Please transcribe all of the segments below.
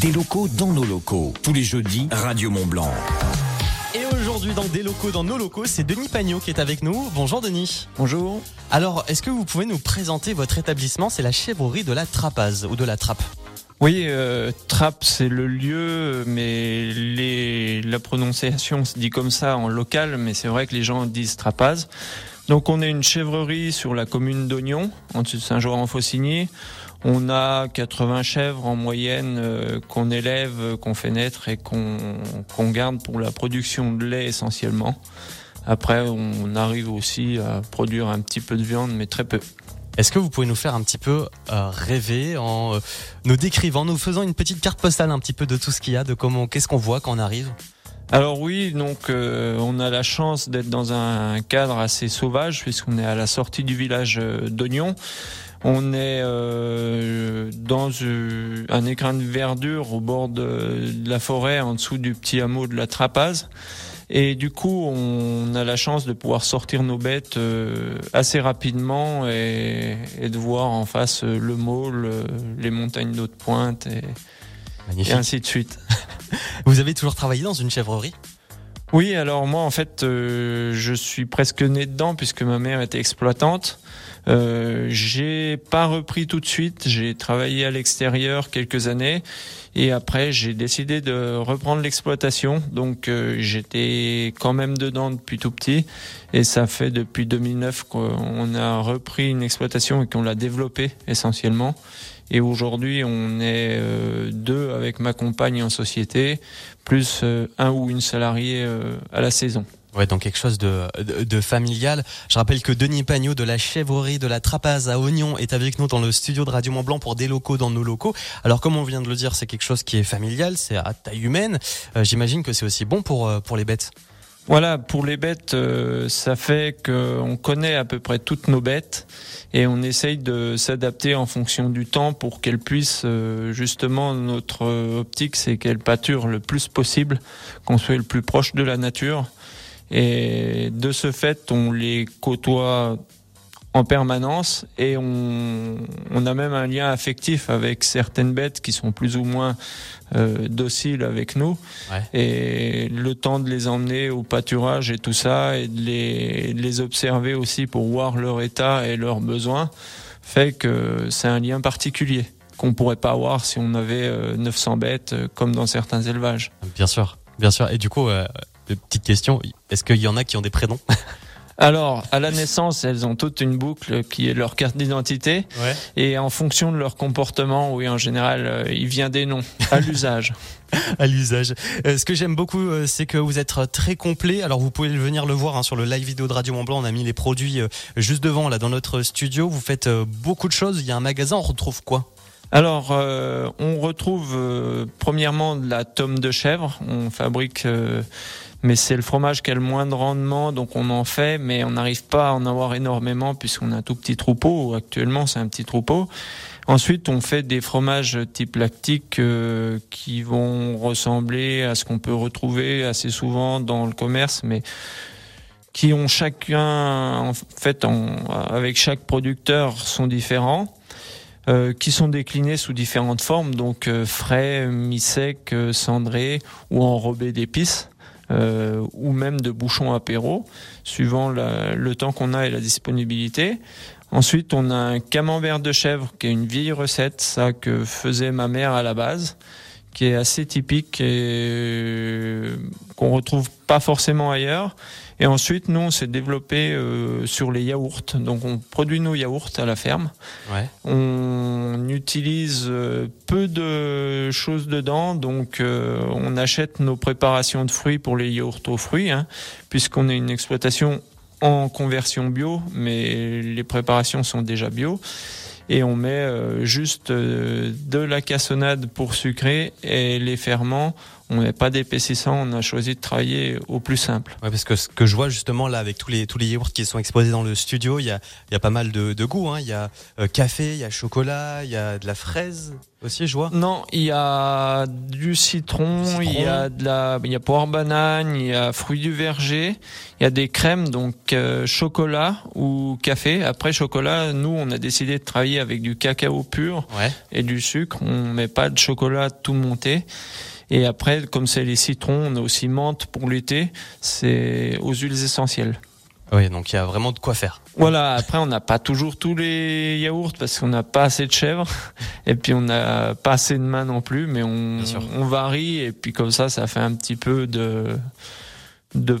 Des locaux dans nos locaux. Tous les jeudis, Radio Mont Blanc. Et aujourd'hui, dans des locaux, dans nos locaux, c'est Denis Pagnot qui est avec nous. Bonjour Denis. Bonjour. Alors, est-ce que vous pouvez nous présenter votre établissement? C'est la chèvrerie de la Trapaz ou de la Trappe. Oui, euh, Trappe, c'est le lieu, mais les, la prononciation se dit comme ça en local, mais c'est vrai que les gens disent Trapaz. Donc on est une chèvrerie sur la commune d'Oignon, en dessus de Saint-Jean-en-Faucigny. On a 80 chèvres en moyenne euh, qu'on élève, euh, qu'on fait naître et qu'on garde pour la production de lait essentiellement. Après, on arrive aussi à produire un petit peu de viande, mais très peu. Est-ce que vous pouvez nous faire un petit peu euh, rêver en euh, nous décrivant, nous faisant une petite carte postale un petit peu de tout ce qu'il y a, de comment, qu'est-ce qu'on voit quand on arrive? Alors oui, donc euh, on a la chance d'être dans un cadre assez sauvage puisqu'on est à la sortie du village d'Oignon. On est euh, dans euh, un écrin de verdure au bord de, de la forêt, en dessous du petit hameau de la Trapaz. Et du coup, on a la chance de pouvoir sortir nos bêtes euh, assez rapidement et, et de voir en face euh, le môle, les montagnes d'eau de pointe et, et ainsi de suite. Vous avez toujours travaillé dans une chèvrerie? Oui, alors moi en fait, euh, je suis presque né dedans puisque ma mère était exploitante. Euh, j'ai pas repris tout de suite. J'ai travaillé à l'extérieur quelques années et après j'ai décidé de reprendre l'exploitation. Donc euh, j'étais quand même dedans depuis tout petit et ça fait depuis 2009 qu'on a repris une exploitation et qu'on l'a développée essentiellement. Et aujourd'hui, on est euh, deux avec ma compagne en société, plus euh, un ou une salariée euh, à la saison. Ouais, donc quelque chose de, de, de familial. Je rappelle que Denis Pagnot de la chèvrerie de la Trapaz à Oignon est avec nous dans le studio de Radio Mont Blanc pour des locaux dans nos locaux. Alors comme on vient de le dire, c'est quelque chose qui est familial, c'est à taille humaine. Euh, J'imagine que c'est aussi bon pour, euh, pour les bêtes. Voilà, pour les bêtes, euh, ça fait qu'on connaît à peu près toutes nos bêtes et on essaye de s'adapter en fonction du temps pour qu'elles puissent, euh, justement, notre optique, c'est qu'elles pâturent le plus possible, qu'on soit le plus proche de la nature. Et de ce fait, on les côtoie en permanence et on, on a même un lien affectif avec certaines bêtes qui sont plus ou moins euh, dociles avec nous. Ouais. Et le temps de les emmener au pâturage et tout ça, et de les, de les observer aussi pour voir leur état et leurs besoins, fait que c'est un lien particulier qu'on pourrait pas avoir si on avait euh, 900 bêtes euh, comme dans certains élevages. Bien sûr, bien sûr. Et du coup, euh, petite question, est-ce qu'il y en a qui ont des prénoms? Alors, à la naissance, elles ont toute une boucle qui est leur carte d'identité. Ouais. Et en fonction de leur comportement, oui, en général, euh, il vient des noms à l'usage. à l'usage. Euh, ce que j'aime beaucoup, euh, c'est que vous êtes très complet. Alors vous pouvez venir le voir hein, sur le live vidéo de Radio Mont Blanc. On a mis les produits euh, juste devant là dans notre studio. Vous faites beaucoup de choses. Il y a un magasin. On retrouve quoi? Alors, on retrouve premièrement de la tome de chèvre. On fabrique, mais c'est le fromage qui a le moins de rendement, donc on en fait, mais on n'arrive pas à en avoir énormément puisqu'on a un tout petit troupeau. Actuellement, c'est un petit troupeau. Ensuite, on fait des fromages type lactique euh, qui vont ressembler à ce qu'on peut retrouver assez souvent dans le commerce, mais qui ont chacun, en fait, en- avec chaque producteur, sont différents euh, qui sont déclinés sous différentes formes, donc euh, frais, mi-sec, euh, cendré ou enrobé d'épices, euh, ou même de bouchons apéro, suivant le temps qu'on a et la disponibilité. Ensuite, on a un camembert de chèvre, qui est une vieille recette, ça que faisait ma mère à la base, qui est assez typique et euh, qu'on retrouve pas forcément ailleurs. Et ensuite, nous, on s'est développé euh, sur les yaourts. Donc, on produit nos yaourts à la ferme. Ouais. On utilise euh, peu de choses dedans, donc euh, on achète nos préparations de fruits pour les yaourts aux fruits, hein, puisqu'on est une exploitation en conversion bio, mais les préparations sont déjà bio. Et on met juste de la cassonade pour sucrer et les ferments. On met pas d'épaississant, on a choisi de travailler au plus simple. Ouais, parce que ce que je vois justement là avec tous les tous les yaourts qui sont exposés dans le studio, il y a il y a pas mal de, de goûts. Hein. Il y a euh, café, il y a chocolat, il y a de la fraise. aussi, je vois. Non, il y a du citron, il y a de la, il y a poire banane, il y a fruits du verger, il y a des crèmes donc euh, chocolat ou café. Après chocolat, nous on a décidé de travailler avec du cacao pur et du sucre. On met pas de chocolat tout monté. Et après, comme c'est les citrons, on a aussi menthe pour l'été. C'est aux huiles essentielles. Oui, donc il y a vraiment de quoi faire. Voilà, après on n'a pas toujours tous les yaourts parce qu'on n'a pas assez de chèvres et puis on n'a pas assez de mains non plus, mais on, on varie et puis comme ça, ça fait un petit peu de, de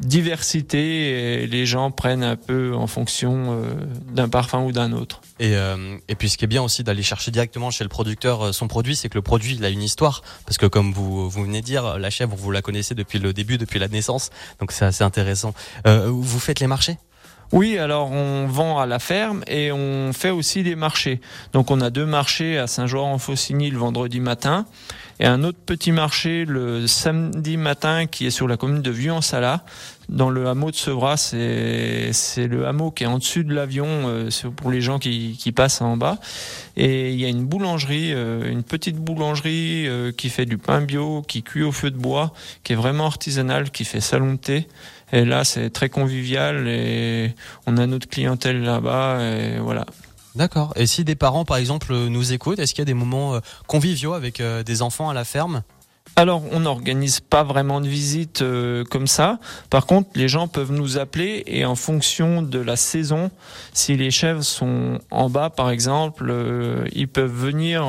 diversité et les gens prennent un peu en fonction euh, d'un parfum ou d'un autre. Et, euh, et puis ce qui est bien aussi d'aller chercher directement chez le producteur euh, son produit, c'est que le produit il a une histoire parce que comme vous vous venez de dire, la chèvre vous la connaissez depuis le début, depuis la naissance, donc c'est assez intéressant. vous faites les marchés? Oui, alors on vend à la ferme et on fait aussi des marchés. Donc on a deux marchés à Saint-Jean-en-Faucigny le vendredi matin et un autre petit marché le samedi matin qui est sur la commune de Vieux-en-Sala dans le hameau de Sevras. C'est le hameau qui est en dessus de l'avion euh, pour les gens qui, qui passent en bas. Et il y a une boulangerie, euh, une petite boulangerie euh, qui fait du pain bio, qui cuit au feu de bois, qui est vraiment artisanale, qui fait salon de thé. Et là, c'est très convivial et on a notre clientèle là-bas et voilà. D'accord. Et si des parents, par exemple, nous écoutent, est-ce qu'il y a des moments euh, conviviaux avec euh, des enfants à la ferme? Alors, on n'organise pas vraiment de visite euh, comme ça. Par contre, les gens peuvent nous appeler et en fonction de la saison, si les chèvres sont en bas, par exemple, ils peuvent venir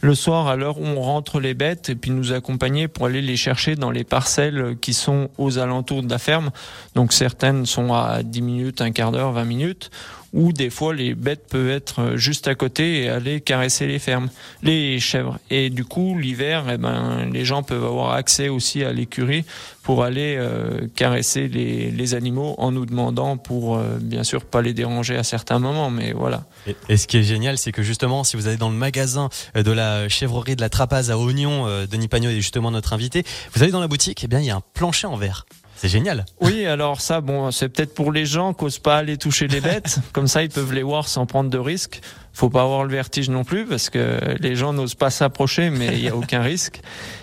le soir à l'heure où on rentre les bêtes et puis nous accompagner pour aller les chercher dans les parcelles qui sont aux alentours de la ferme. Donc certaines sont à 10 minutes, un quart d'heure, 20 minutes ou des fois les bêtes peuvent être juste à côté et aller caresser les fermes, les chèvres. Et du coup, l'hiver, eh ben, les gens peuvent avoir accès aussi à l'écurie pour aller euh, caresser les, les, animaux en nous demandant pour, euh, bien sûr, pas les déranger à certains moments, mais voilà. Et, ce qui est génial, c'est que justement, si vous allez dans le magasin de la chèvrerie de la Trapaze à Oignon, euh, Denis Pagnot est justement notre invité, vous allez dans la boutique, eh bien, il y a un plancher en verre. C'est génial. Oui, alors ça, bon, c'est peut-être pour les gens qui n'osent pas aller toucher les bêtes. Comme ça, ils peuvent les voir sans prendre de risques. Faut pas avoir le vertige non plus parce que les gens n'osent pas s'approcher, mais il n'y a aucun risque.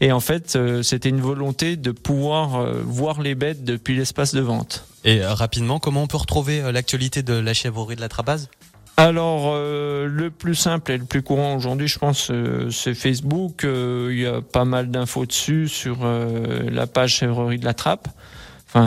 Et en fait, euh, c'était une volonté de pouvoir euh, voir les bêtes depuis l'espace de vente. Et euh, rapidement, comment on peut retrouver l'actualité de la chèvrerie de la Trapaz alors le plus simple et le plus courant aujourd'hui, je pense, c'est Facebook. Il y a pas mal d'infos dessus sur la page chèvrerie de la Trappe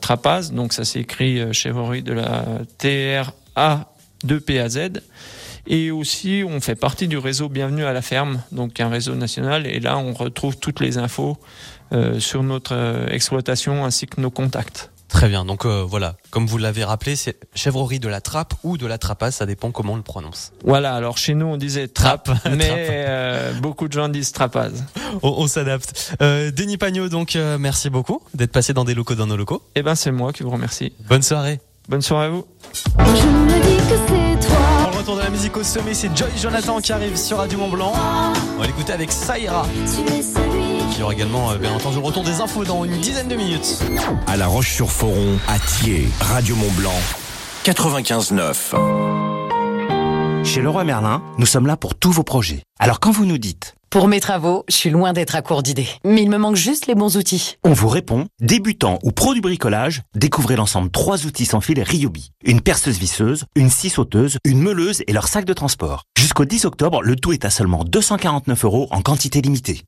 Trapaz, donc ça s'écrit euh, chèvrerie de la TRA 2PAZ. Et aussi, on fait partie du réseau Bienvenue à la ferme, donc un réseau national. Et là, on retrouve toutes les infos euh, sur notre euh, exploitation ainsi que nos contacts. Très bien. Donc euh, voilà, comme vous l'avez rappelé, c'est chèvrerie de la trappe ou de la trapasse, ça dépend comment on le prononce. Voilà. Alors chez nous on disait trappe, mais euh, beaucoup de gens disent trapaz. On, s'adapte. Euh, Denis Pagnot, donc euh, merci beaucoup d'être passé dans des locaux dans nos locaux. Eh ben c'est moi qui vous remercie. Bonne soirée. Bonne soirée à vous. Je me dis que c'est toi. En retour de la musique au sommet, c'est Joy Jonathan qui arrive sur Radio Mont Blanc. On va l'écouter avec Saïra. Tu es il y aura également, euh, bien entendu, le retour des infos dans une dizaine de minutes. À La Roche-sur-Foron, à Thiers, Radio Mont-Blanc, 95.9. Chez Leroy Merlin, nous sommes là pour tous vos projets. Alors quand vous nous dites pour mes travaux, je suis loin d'être à court d'idées. Mais il me manque juste les bons outils. On vous répond, débutant ou pro du bricolage, découvrez l'ensemble trois outils sans fil Ryobi. Une perceuse visseuse, une scie sauteuse, une meuleuse et leur sac de transport. Jusqu'au 10 octobre, le tout est à seulement 249 euros en quantité limitée.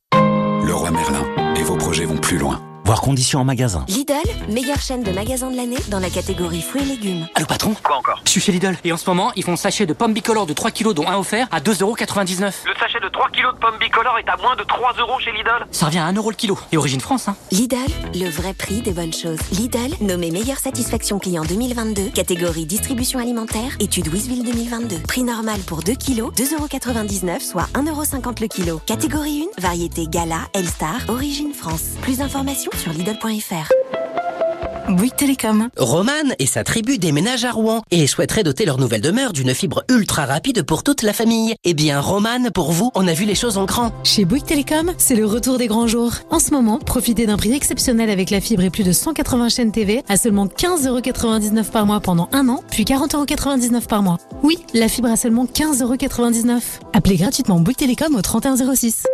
Le roi Merlin. Et vos projets vont plus loin. Voir conditions en magasin. Lidl, meilleure chaîne de magasins de l'année dans la catégorie fruits et légumes. Allô patron Quoi encore Je suis chez Lidl et en ce moment, ils font sachet de pommes bicolores de 3 kilos dont un offert à 2,99€. Le sachet de 3 kilos de pommes bicolores est à moins de 3 euros chez Lidl Ça revient à 1 euro le kilo. Et origine France, hein Lidl, le vrai prix des bonnes choses. Lidl, nommé meilleure satisfaction client 2022, catégorie distribution alimentaire, étude Wisville 2022. Prix normal pour 2 kilos, 2,99€, soit 1,50€ le kilo. Catégorie 1, variété Gala, Elstar, origine France. Plus d'informations sur Lidl.fr. Bouygues Télécom. Romane et sa tribu déménagent à Rouen et souhaiterait doter leur nouvelle demeure d'une fibre ultra rapide pour toute la famille. Eh bien, Romane, pour vous, on a vu les choses en grand. Chez Bouygues Télécom, c'est le retour des grands jours. En ce moment, profitez d'un prix exceptionnel avec la fibre et plus de 180 chaînes TV à seulement 15,99€ par mois pendant un an, puis 40,99€ par mois. Oui, la fibre à seulement 15,99€. Appelez gratuitement Bouygues Télécom au 3106.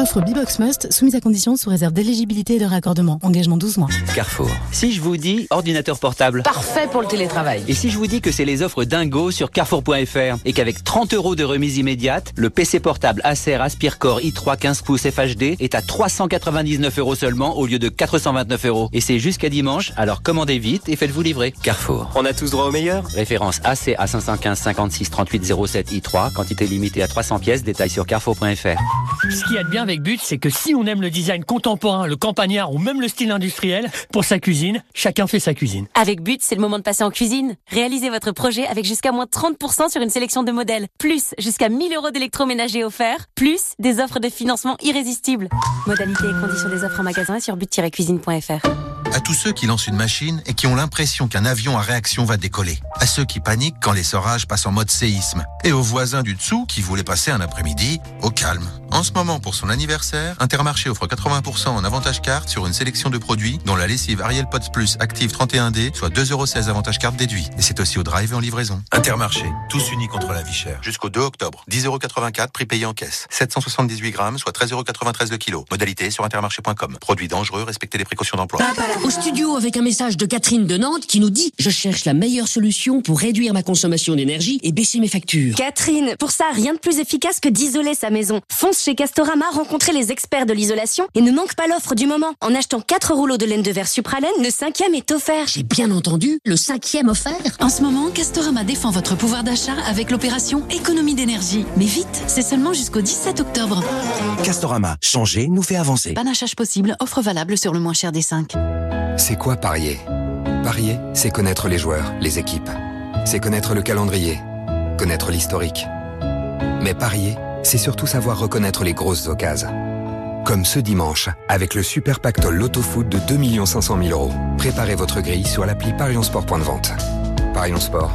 Offre Bibox Must, soumise à conditions sous réserve d'éligibilité et de raccordement. Engagement 12 mois. Carrefour. Si je vous dis ordinateur portable. Parfait pour le télétravail. Et si je vous dis que c'est les offres dingo sur carrefour.fr et qu'avec 30 euros de remise immédiate, le PC portable Acer Aspirecore i3 15 pouces FHD est à 399 euros seulement au lieu de 429 euros. Et c'est jusqu'à dimanche, alors commandez vite et faites-vous livrer. Carrefour. On a tous droit au meilleur? Référence AC à 515 56 38 07 i3, quantité limitée à 300 pièces, détail sur carrefour.fr. Ce qui est bien avec But, c'est que si on aime le design contemporain, le campagnard ou même le style industriel, pour sa cuisine, chacun fait sa cuisine. Avec But, c'est le moment de passer en cuisine. Réalisez votre projet avec jusqu'à moins 30% sur une sélection de modèles, plus jusqu'à 1000 euros d'électroménager offerts, plus des offres de financement irrésistibles. Modalités et conditions des offres en magasin et sur but-cuisine.fr. À tous ceux qui lancent une machine et qui ont l'impression qu'un avion à réaction va décoller. À ceux qui paniquent quand les orages passent en mode séisme. Et aux voisins du dessous qui voulaient passer un après-midi au calme. En ce moment, pour son anniversaire, Intermarché offre 80% en avantage carte sur une sélection de produits, dont la lessive Ariel Pots Plus Active 31D, soit 2,16€ avantage carte déduit. Et c'est aussi au drive et en livraison. Intermarché, tous unis contre la vie chère. Jusqu'au 2 octobre, 10,84€, prix payé en caisse. 778 grammes, soit 13,93€ le kilo. Modalité sur intermarché.com. Produits dangereux, respectez les précautions d'emploi. Au studio avec un message de Catherine de Nantes qui nous dit Je cherche la meilleure solution pour réduire ma consommation d'énergie et baisser mes factures. Catherine, pour ça, rien de plus efficace que d'isoler sa maison. Fonce chez Castorama rencontrer les experts de l'isolation et ne manque pas l'offre du moment. En achetant 4 rouleaux de laine de verre Supralaine, le cinquième est offert. J'ai bien entendu, le cinquième offert. En ce moment, Castorama défend votre pouvoir d'achat avec l'opération économie d'énergie. Mais vite, c'est seulement jusqu'au 17 octobre. Castorama, changer nous fait avancer. Panachage possible, offre valable sur le moins cher des 5. C'est quoi parier? Parier, c'est connaître les joueurs, les équipes. C'est connaître le calendrier, connaître l'historique. Mais parier, c'est surtout savoir reconnaître les grosses occasions. Comme ce dimanche, avec le super pactole Loto Foot de 2 500 000 euros. Préparez votre grille sur l'appli Parion Sport de vente. Parion Sport,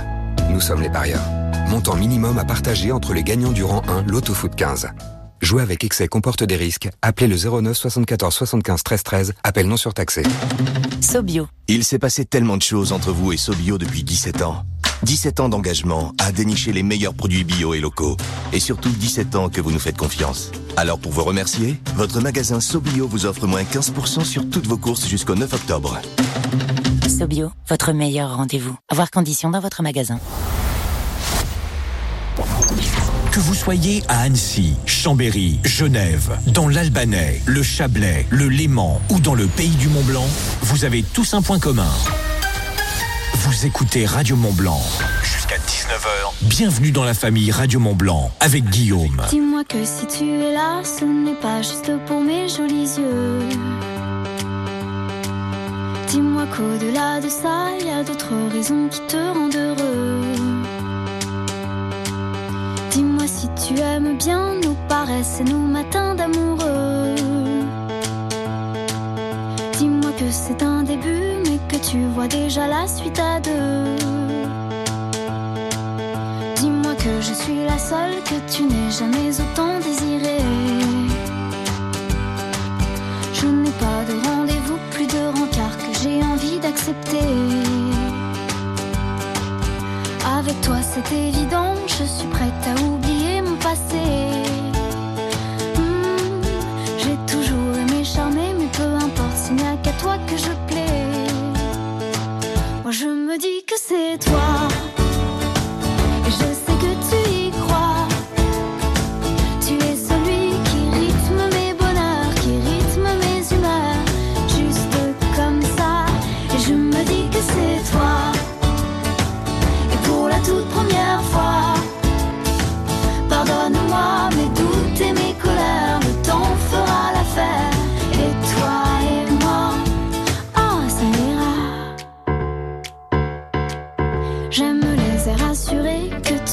nous sommes les parieurs. Montant minimum à partager entre les gagnants du rang 1 Loto Foot 15. Jouer avec excès comporte des risques. Appelez le 09 74 75 13 13. Appel non surtaxé. Sobio. Il s'est passé tellement de choses entre vous et Sobio depuis 17 ans. 17 ans d'engagement à dénicher les meilleurs produits bio et locaux. Et surtout 17 ans que vous nous faites confiance. Alors pour vous remercier, votre magasin Sobio vous offre moins 15% sur toutes vos courses jusqu'au 9 octobre. Sobio, votre meilleur rendez-vous. Avoir condition dans votre magasin. Que vous soyez à Annecy, Chambéry, Genève, dans l'Albanais, le Chablais, le Léman ou dans le pays du Mont-Blanc, vous avez tous un point commun. Vous écoutez Radio Mont-Blanc. Jusqu'à 19h, bienvenue dans la famille Radio Mont-Blanc avec Guillaume. Dis-moi que si tu es là, ce n'est pas juste pour mes jolis yeux. Dis-moi qu'au-delà de ça, il y a d'autres raisons qui te rendent heureux. Bien nos paresses et nos matins d'amoureux. Dis-moi que c'est un début, mais que tu vois déjà la suite à deux. Dis-moi que je suis la seule que tu n'aies jamais autant désirée. Je n'ai pas de rendez-vous, plus de rencard que j'ai envie d'accepter. Avec toi c'est évident, je suis prête à oublier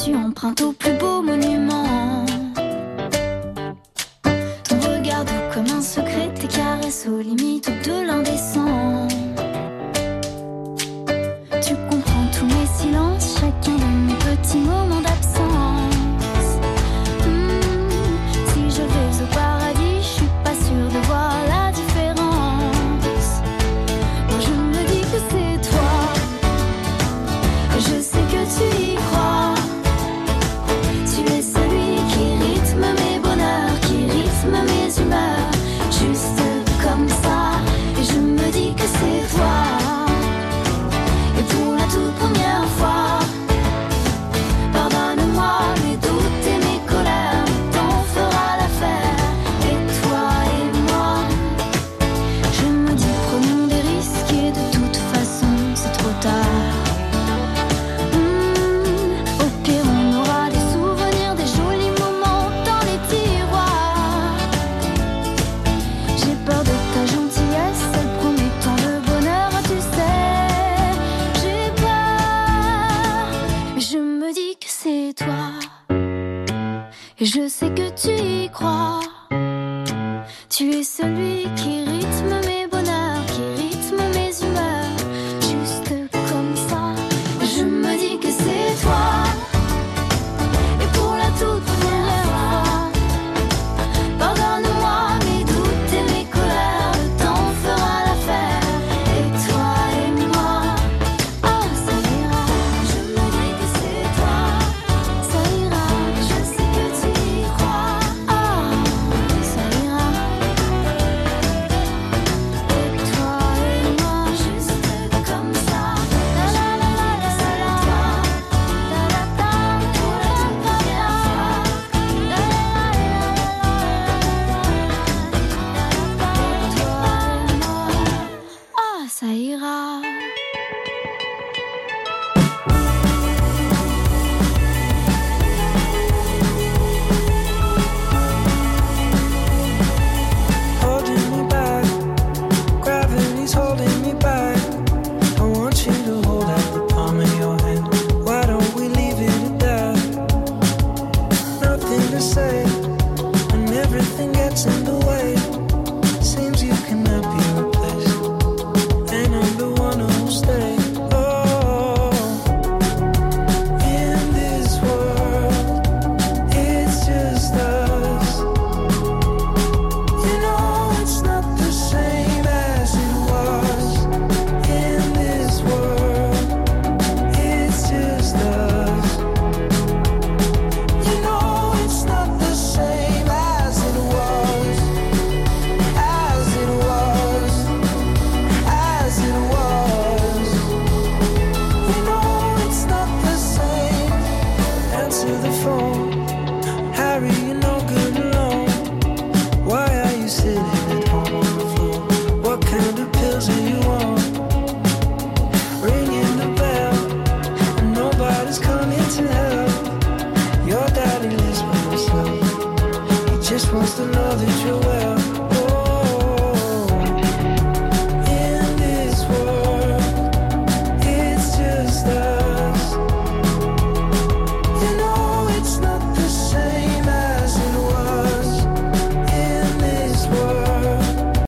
tu empruntes au plus beau tu es celui